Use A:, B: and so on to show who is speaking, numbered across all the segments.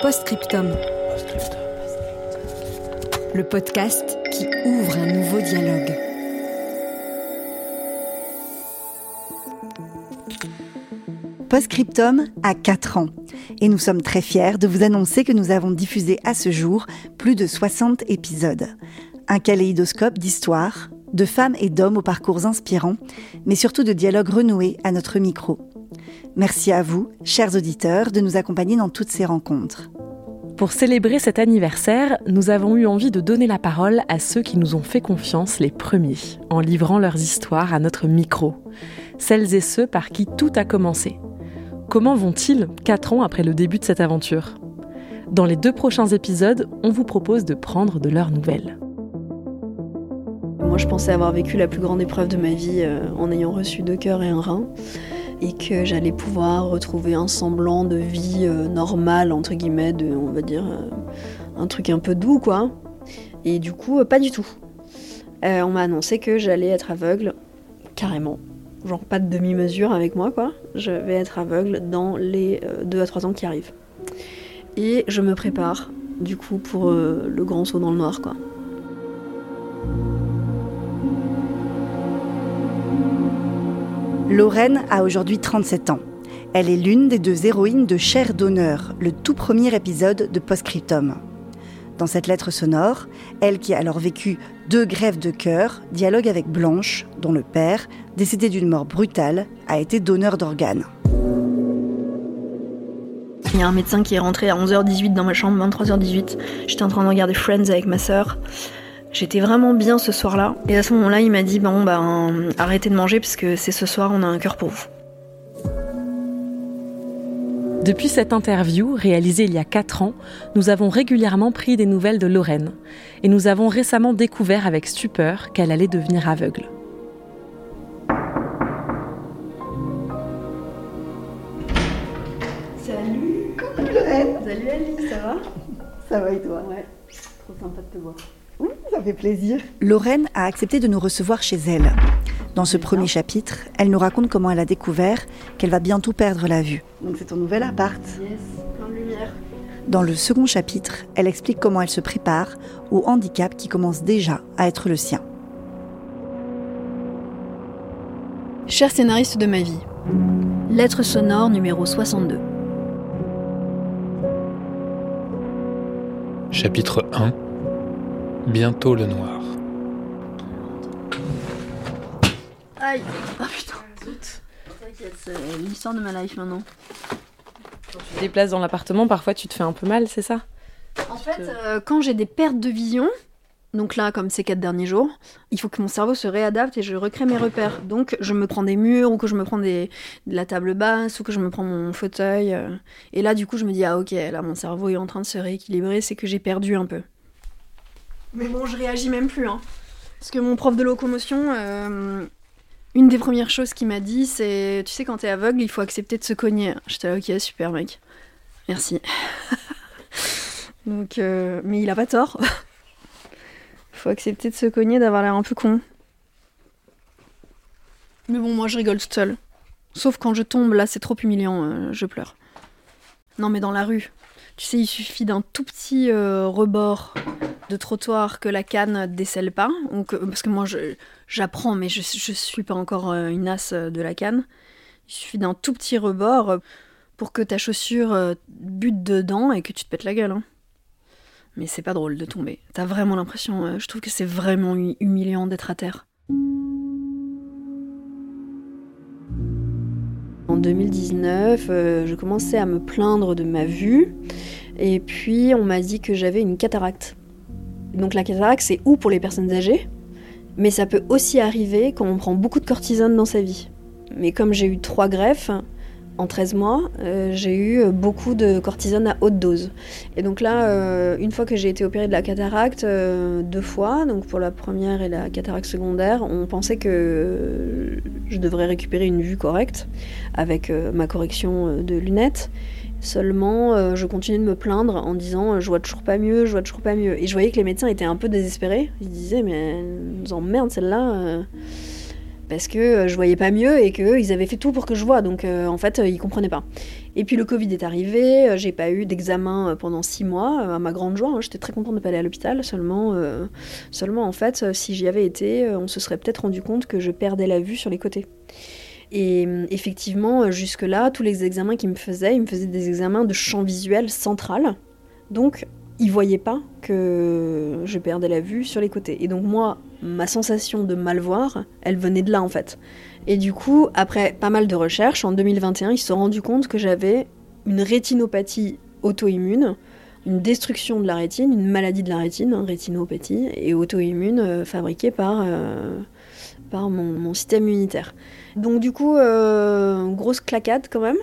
A: Postscriptum. Le podcast qui ouvre un nouveau dialogue. Postscriptum a 4 ans et nous sommes très fiers de vous annoncer que nous avons diffusé à ce jour plus de 60 épisodes. Un kaléidoscope d'histoires, de femmes et d'hommes aux parcours inspirants, mais surtout de dialogues renoués à notre micro. Merci à vous, chers auditeurs, de nous accompagner dans toutes ces rencontres.
B: Pour célébrer cet anniversaire, nous avons eu envie de donner la parole à ceux qui nous ont fait confiance les premiers, en livrant leurs histoires à notre micro. Celles et ceux par qui tout a commencé. Comment vont-ils, quatre ans après le début de cette aventure? Dans les deux prochains épisodes, on vous propose de prendre de leurs nouvelles.
C: Moi, je pensais avoir vécu la plus grande épreuve de ma vie euh, en ayant reçu deux cœurs et un rein, et que j'allais pouvoir retrouver un semblant de vie euh, normale, entre guillemets, de, on va dire, euh, un truc un peu doux, quoi. Et du coup, pas du tout. on m'a annoncé que j'allais être aveugle, carrément. Genre pas de demi-mesure avec moi, quoi. Je vais être aveugle dans les 2 à 3 ans qui arrivent. Et je me prépare, du coup, pour le grand saut dans le noir, quoi.
A: Lorraine a aujourd'hui 37 ans. Elle est l'une des deux héroïnes de Cher d'honneur, le tout premier épisode de Postscriptum. Dans cette lettre sonore, elle qui a alors vécu deux grèves de cœur, dialogue avec Blanche, dont le père, décédé d'une mort brutale, a été donneur d'organes.
C: Il y a un médecin qui est rentré à 11h18 dans ma chambre, 23h18. J'étais en train de regarder Friends avec ma sœur. J'étais vraiment bien ce soir-là. Et à ce moment-là, il m'a dit Bon, ben, arrêtez de manger parce que c'est ce soir, on a un cœur pour vous.
B: Depuis cette interview, réalisée il y a 4 ans, nous avons régulièrement pris des nouvelles de Lorraine. Et nous avons récemment découvert avec stupeur qu'elle allait devenir aveugle.
C: Salut
A: Coucou Lorraine
C: Salut Ali, ça va?
A: Ça va et toi?
C: Ouais, trop sympa de te voir.
A: Ça fait plaisir. Lorraine a accepté de nous recevoir chez elle. Dans ce premier chapitre, elle nous raconte comment elle a découvert qu'elle va bientôt perdre la vue. Donc c'est ton nouvel appart.
C: Yes, plein de lumière.
A: Dans le second chapitre, elle explique comment elle se prépare au handicap qui commence déjà à être le sien.
C: Cher scénariste de ma vie, lettre sonore numéro 62.
D: Chapitre 1 Bientôt le noir.
C: Aïe Ah putain T'inquiète, c'est l'histoire de ma life maintenant.
B: Quand tu te déplaces dans l'appartement, parfois tu te fais un peu mal, c'est ça?
C: En fait, euh, quand j'ai des pertes de vision, donc là, comme ces quatre derniers jours, il faut que mon cerveau se réadapte et je recrée mes repères. Donc, je me prends des murs ou que je me prends des, de la table basse ou que je me prends mon fauteuil. euh. Et là, du coup, je me dis, ah ok, là, mon cerveau est en train de se rééquilibrer, c'est que j'ai perdu un peu. Mais bon, je réagis même plus. Hein. Parce que mon prof de locomotion, euh, une des premières choses qu'il m'a dit, c'est, tu sais, quand t'es aveugle, il faut accepter de se cogner. J'étais là, ok, super mec. Merci. Donc, euh, mais il a pas tort. faut accepter de se cogner, d'avoir l'air un peu con. Mais bon, moi je rigole toute seule. Sauf quand je tombe, là c'est trop humiliant, euh, je pleure. Non mais dans la rue, tu sais, il suffit d'un tout petit euh, rebord de trottoir que la canne décèle pas. ou que- parce que moi j'apprends, mais je, je suis pas encore euh, une as de la canne. Il suffit d'un tout petit rebord euh, pour que ta chaussure bute dedans et que tu te pètes la gueule. hein. Mais c'est pas drôle de tomber. T'as vraiment l'impression, je trouve que c'est vraiment hu- humiliant d'être à terre. En 2019, euh, je commençais à me plaindre de ma vue, et puis on m'a dit que j'avais une cataracte. Donc la cataracte, c'est ou pour les personnes âgées, Mais ça peut aussi arriver quand on prend beaucoup de cortisone dans sa vie. Mais comme j'ai eu trois greffes, en 13 mois, euh, j'ai eu beaucoup de cortisone à haute dose. Et donc là, euh, une fois que j'ai été opérée de la cataracte, euh, deux fois, donc pour la première et la cataracte secondaire, on pensait que je devrais récupérer une vue correcte avec ma correction de lunettes. Seulement, je continuais de me plaindre en disant je vois toujours pas mieux, je vois toujours pas mieux. Et je voyais que les médecins étaient un peu désespérés. Ils disaient mais nous emmerde celle-là parce que euh, je voyais pas mieux et qu'ils avaient fait tout pour que je vois. Donc euh, en fait, ils comprenaient pas. Et puis le Covid est arrivé, euh, j'ai pas eu d'examen pendant six mois, à ma grande joie. Hein. J'étais très contente de pas aller à l'hôpital. Seulement, seulement en fait, si j'y avais été, on se serait peut-être rendu compte que je perdais la vue sur les côtés. Et effectivement, jusque-là, tous les examens qu'ils me faisaient, ils me faisaient des examens de champ visuel central. Donc, ils voyaient pas que je perdais la vue sur les côtés. Et donc moi, ma sensation de mal voir, elle venait de là en fait. Et du coup, après pas mal de recherches, en 2021, ils se sont rendus compte que j'avais une rétinopathie auto-immune, une destruction de la rétine, une maladie de la rétine, hein, rétinopathie, et auto-immune euh, fabriquée par, euh, par mon, système immunitaire. Donc du coup, euh, grosse claquade quand même.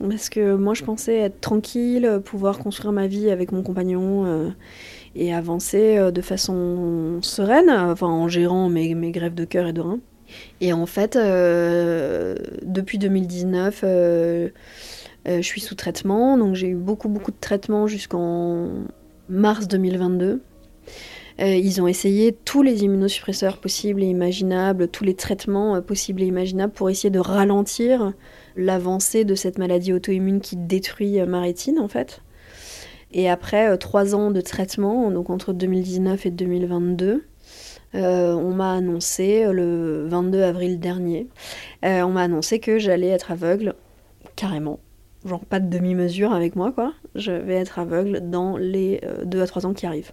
C: Parce que moi, je pensais être tranquille, pouvoir construire ma vie avec mon compagnon et avancer euh, de façon sereine, en gérant mes, grèves de cœur et de rein. Et en fait, euh, depuis 2019, je suis sous traitement. Donc j'ai eu beaucoup, beaucoup de traitements jusqu'en mars 2022. ils ont essayé tous les immunosuppresseurs possibles et imaginables, tous les traitements possibles et imaginables pour essayer de ralentir l'avancée de cette maladie auto-immune qui détruit euh, ma rétine en fait. Et après euh, trois ans de traitement, donc entre 2019 et 2022, euh, on m'a annoncé le 22 avril dernier, on m'a annoncé que j'allais être aveugle carrément. Genre pas de demi-mesure avec moi quoi. Je vais être aveugle dans les deux à trois ans qui arrivent.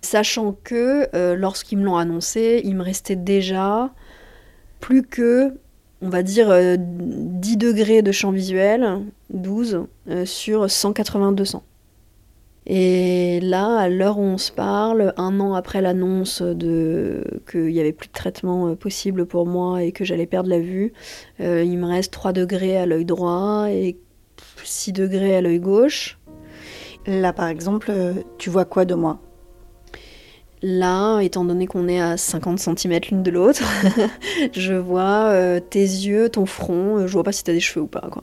C: Sachant que lorsqu'ils me l'ont annoncé, il me restait déjà plus que on va dire 10 euh, degrés de champ visuel, 12, euh, sur 180-200. Et là, à l'heure où on se parle, un an après l'annonce de qu'il n'y avait plus de traitement euh, possible pour moi et que j'allais perdre la vue, il me reste 3 degrés à l'œil droit et 6 degrés à l'œil gauche.
A: Là, par exemple, tu vois quoi de moi?
C: Là, étant donné qu'on est à 50 cm l'une de l'autre, je vois euh, tes yeux, ton front, euh, je vois pas si t'as des cheveux ou pas, quoi.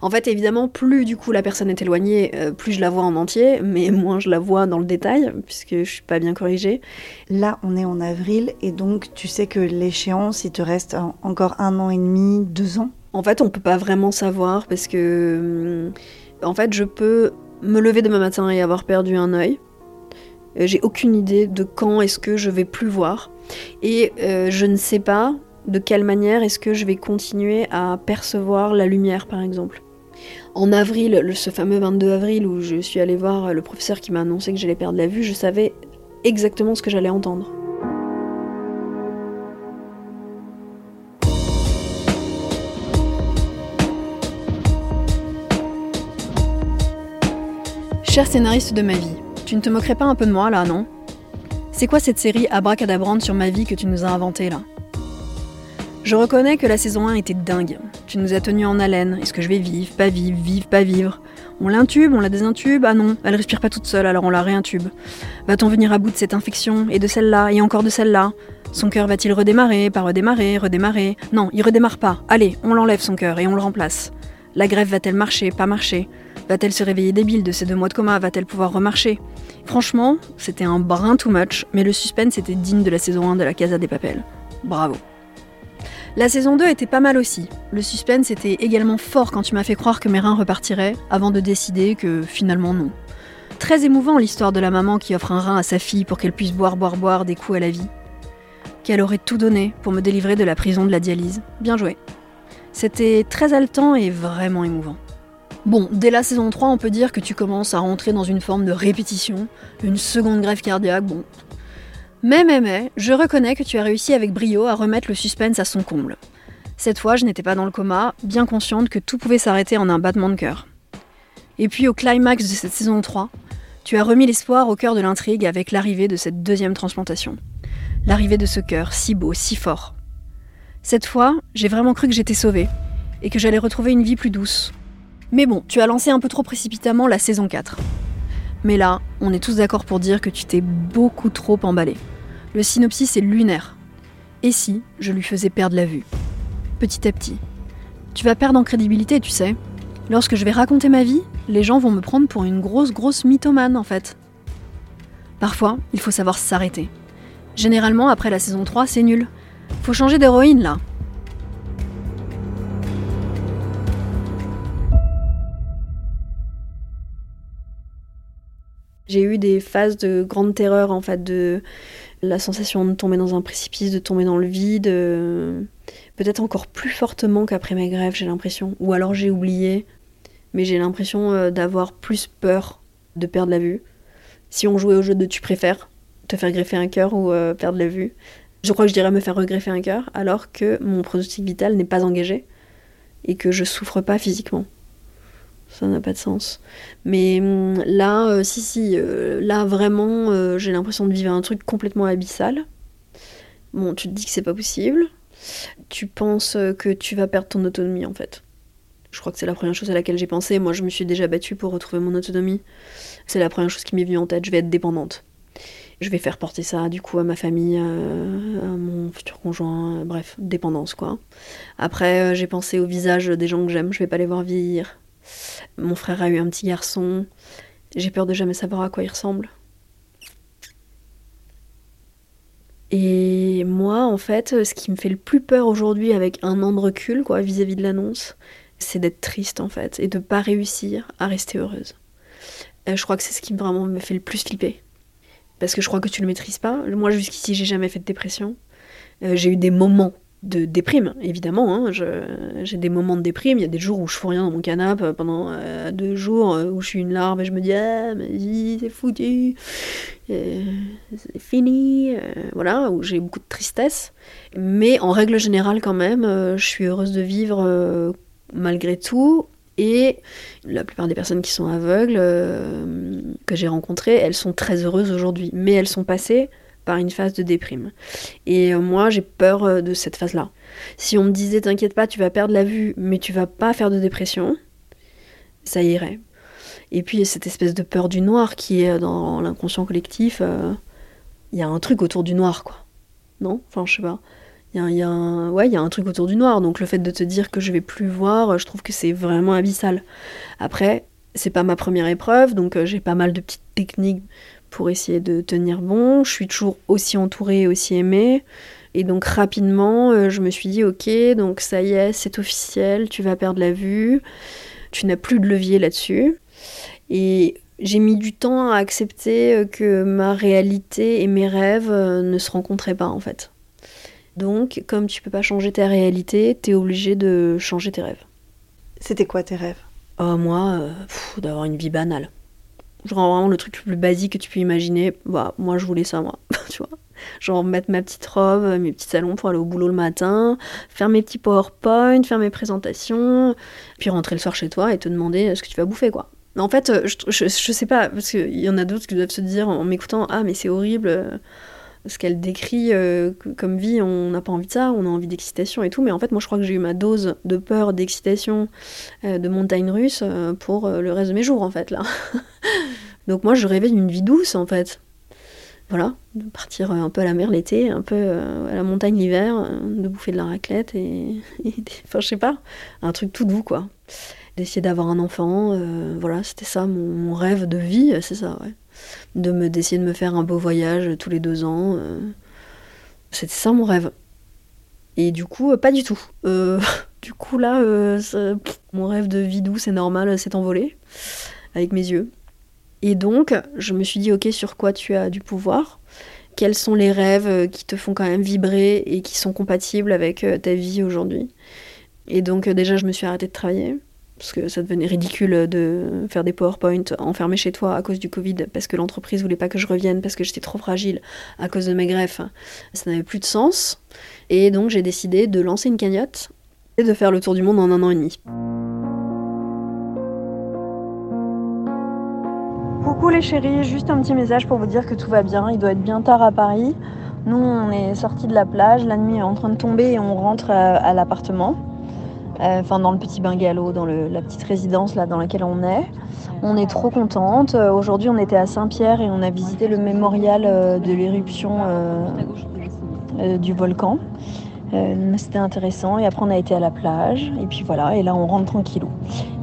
C: En fait, évidemment, plus du coup la personne est éloignée, euh, plus je la vois en entier, mais moins je la vois dans le détail, puisque je suis pas bien corrigée.
A: Là, on est en avril, et donc tu sais que l'échéance, il te reste encore un an et demi, deux ans?
C: En fait, on peut pas vraiment savoir, parce que. En fait, je peux me lever demain matin et avoir perdu un œil. Euh, j'ai aucune idée de quand est-ce que je vais plus voir. Et euh, je ne sais pas de quelle manière est-ce que je vais continuer à percevoir la lumière, par exemple. En avril, ce fameux 22 avril où je suis allée voir le professeur qui m'a annoncé que j'allais perdre la vue, je savais exactement ce que j'allais entendre. Cher scénariste de ma vie, tu ne te moquerais pas un peu de moi là, non? C'est quoi cette série abracadabrante sur ma vie que tu nous as inventée là? Je reconnais que la saison 1 était dingue. Tu nous as tenus en haleine. Est-ce que je vais vivre, pas vivre, vivre, pas vivre? On l'intube, on la désintube? Ah non, elle respire pas toute seule, alors on la réintube. Va-t-on venir à bout de cette infection? Et de celle-là et encore de celle-là? Son cœur va-t-il redémarrer, pas redémarrer, redémarrer? Non, il redémarre pas. Allez, on l'enlève son cœur et on le remplace. La grève va-t-elle marcher, pas marcher? Va-t-elle se réveiller débile de ces deux mois de coma? Va-t-elle pouvoir remarcher? Franchement, c'était un brin too much, mais le suspense était digne de la saison 1 de la Casa des Papels. Bravo. La saison 2 était pas mal aussi. Le suspense était également fort quand tu m'as fait croire que mes reins repartiraient, avant de décider que finalement non. Très émouvant l'histoire de la maman qui offre un rein à sa fille pour qu'elle puisse boire, boire, boire des coups à la vie. Qu'elle aurait tout donné pour me délivrer de la prison de la dialyse. Bien joué. C'était très haletant et vraiment émouvant. Bon, dès la saison 3, on peut dire que tu commences à rentrer dans une forme de répétition, une seconde grève cardiaque, bon. Mais, mais, mais, je reconnais que tu as réussi avec brio à remettre le suspense à son comble. Cette fois, je n'étais pas dans le coma, bien consciente que tout pouvait s'arrêter en un battement de cœur. Et puis au climax de cette saison 3, tu as remis l'espoir au cœur de l'intrigue avec l'arrivée de cette deuxième transplantation. L'arrivée de ce cœur, si beau, si fort. Cette fois, j'ai vraiment cru que j'étais sauvée et que j'allais retrouver une vie plus douce. Mais bon, tu as lancé un peu trop précipitamment la saison 4. Mais là, on est tous d'accord pour dire que tu t'es beaucoup trop emballé. Le synopsis est lunaire. Et si je lui faisais perdre la vue? Petit à petit. Tu vas perdre en crédibilité, tu sais. Lorsque je vais raconter ma vie, les gens vont me prendre pour une grosse, grosse mythomane en fait. Parfois, il faut savoir s'arrêter. Généralement, après la saison 3, c'est nul. Faut changer d'héroïne là. J'ai eu des phases de grande terreur en fait, de la sensation de tomber dans un précipice, de tomber dans le vide, euh, peut-être encore plus fortement qu'après mes grèves, j'ai l'impression. Ou alors j'ai oublié, mais j'ai l'impression euh, d'avoir plus peur de perdre la vue. Si on jouait au jeu de tu préfères, te faire greffer un cœur ou euh, perdre la vue, je crois que je dirais me faire regreffer un cœur, alors que mon pronostic vital n'est pas engagé et que je souffre pas physiquement. Ça n'a pas de sens. Mais hum, là, euh, si, si, euh, là vraiment, j'ai l'impression de vivre un truc complètement abyssal. Bon, tu te dis que c'est pas possible. Tu penses que tu vas perdre ton autonomie en fait. Je crois que c'est la première chose à laquelle j'ai pensé. Moi, je me suis déjà battue pour retrouver mon autonomie. C'est la première chose qui m'est venue en tête. Je vais être dépendante. Je vais faire porter ça, du coup, à ma famille, euh, à mon futur conjoint. bref, dépendance, quoi. Après, euh, j'ai pensé au visage des gens que j'aime. Je vais pas les voir vieillir. Mon frère a eu un petit garçon. J'ai peur de jamais savoir à quoi il ressemble. Et moi, en fait, ce qui me fait le plus peur aujourd'hui avec un an de recul, quoi, vis-à-vis de l'annonce, c'est d'être triste en fait et de pas réussir à rester heureuse. Euh, je crois que c'est ce qui vraiment me fait le plus flipper. Parce que je crois que tu le maîtrises pas. Moi, jusqu'ici, j'ai jamais fait de dépression. Euh, j'ai eu des moments de déprime, évidemment. Hein. J'ai des moments de déprime. Il y a des jours où je fous rien dans mon canapé pendant euh, deux jours où je suis une larve et je me dis Ah, ma vie, c'est foutu, c'est fini. voilà, où j'ai beaucoup de tristesse. Mais en règle générale, quand même, je suis heureuse de vivre malgré tout. Et la plupart des personnes qui sont aveugles, euh, que j'ai rencontrées, elles sont très heureuses aujourd'hui. Mais elles sont passées par une phase de déprime. Et euh, moi, j'ai peur euh, de cette phase-là. Si on me disait, t'inquiète pas, tu vas perdre la vue, mais tu vas pas faire de dépression, ça irait. Et puis, cette espèce de peur du noir qui est dans l'inconscient collectif, il y a un truc autour du noir, quoi. Non? Enfin, je sais pas. Il y, a, un, ouais, y a un truc autour du noir. Donc le fait de te dire que je vais plus voir, je trouve que c'est vraiment abyssal. Après, c'est pas ma première épreuve, donc euh, j'ai pas mal de petites techniques pour essayer de tenir bon. Je suis toujours aussi entourée, aussi aimée. Et donc rapidement, euh, je me suis dit, ok, donc ça y est, c'est officiel, tu vas perdre la vue, tu n'as plus de levier là-dessus. Et j'ai mis du temps à accepter euh, que ma réalité et mes rêves ne se rencontraient pas en fait. Donc, comme tu peux pas changer ta réalité, t'es obligé de changer tes rêves.
A: C'était quoi tes rêves?
C: Oh, Moi, euh, d'avoir une vie banale. Genre vraiment le truc le plus basique que tu peux imaginer. Bah, moi, je voulais ça, moi. tu vois? Genre mettre ma petite robe, mes petits salons pour aller au boulot le matin, faire mes petits PowerPoint, faire mes présentations, puis rentrer le soir chez toi et te demander ce que tu vas bouffer, quoi. En fait, je, je, je sais pas, parce qu'il y en a d'autres qui doivent se dire en m'écoutant Ah, mais c'est horrible ce qu'elle décrit euh, comme vie, on n'a pas envie de ça, on a envie d'excitation et tout, mais en fait moi je crois que j'ai eu ma dose de peur, d'excitation, euh, de montagne russe euh, pour le reste de mes jours en fait là. Donc moi je rêvais d'une vie douce en fait. Voilà, de partir un peu à la mer l'été, un peu à la montagne l'hiver, de bouffer de la raclette et, enfin je sais pas, un truc tout doux quoi. D'essayer d'avoir un enfant, voilà, c'était ça mon, mon, rêve de vie, c'est ça, ouais de me d'essayer de me faire un beau voyage tous les deux ans. Euh. C'était ça mon rêve. Et du coup, euh, pas du tout. Euh, du coup, là, mon rêve de vie douce et normal s'est envolé avec mes yeux. Et donc, je me suis dit, ok, sur quoi tu as du pouvoir? Quels sont les rêves qui te font quand même vibrer et qui sont compatibles avec ta vie aujourd'hui? Et donc, déjà, je me suis arrêtée de travailler parce que ça devenait ridicule de faire des PowerPoint enfermés chez toi à cause du Covid, parce que l'entreprise voulait pas que je revienne, parce que j'étais trop fragile à cause de mes greffes. Ça n'avait plus de sens. Et donc j'ai décidé de lancer une cagnotte et de faire le tour du monde en un an et demi.
E: Coucou les chéris, juste un petit message pour vous dire que tout va bien. Il doit être bien tard à Paris.
C: Nous, on est sorti de la plage, la nuit est en train de tomber et on rentre à, l'appartement. Euh, enfin, dans le petit bungalow, dans la petite résidence là dans laquelle on est. On est trop contente. Euh, aujourd'hui, on était à Saint-Pierre et on a visité le mémorial de l'éruption du volcan. C'était intéressant. Et après, on a été à la plage. Et puis voilà, et là, on rentre tranquillou.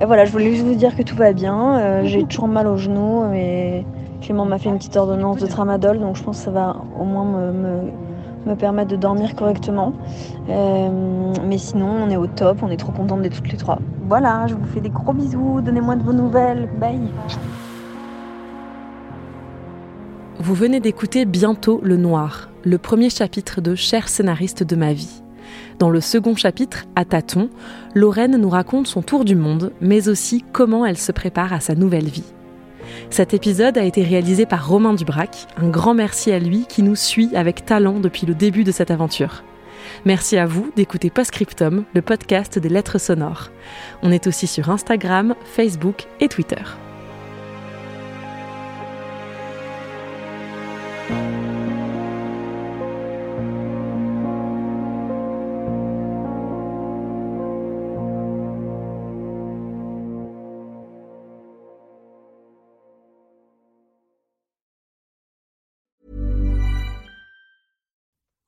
C: Et voilà, je voulais juste vous dire que tout va bien. J'ai toujours mal au genou, mais Clément m'a fait une petite ordonnance de tramadol, donc je pense que ça va au moins me, permettre de dormir correctement. Euh, mais sinon, on est au top, on est trop contentes d'être toutes les trois. Voilà, je vous fais des gros bisous, donnez-moi de vos nouvelles, bye
B: Vous venez d'écouter Bientôt le Noir, le premier chapitre de Cher scénariste de ma vie. Dans le second chapitre, à tâtons, Lorraine nous raconte son tour du monde, mais aussi comment elle se prépare à sa nouvelle vie. Cet épisode a été réalisé par Romain Dubrac. Un grand merci à lui qui nous suit avec talent depuis le début de cette aventure. Merci à vous d'écouter Postscriptum, le podcast des lettres sonores. On est aussi sur Instagram, Facebook et Twitter.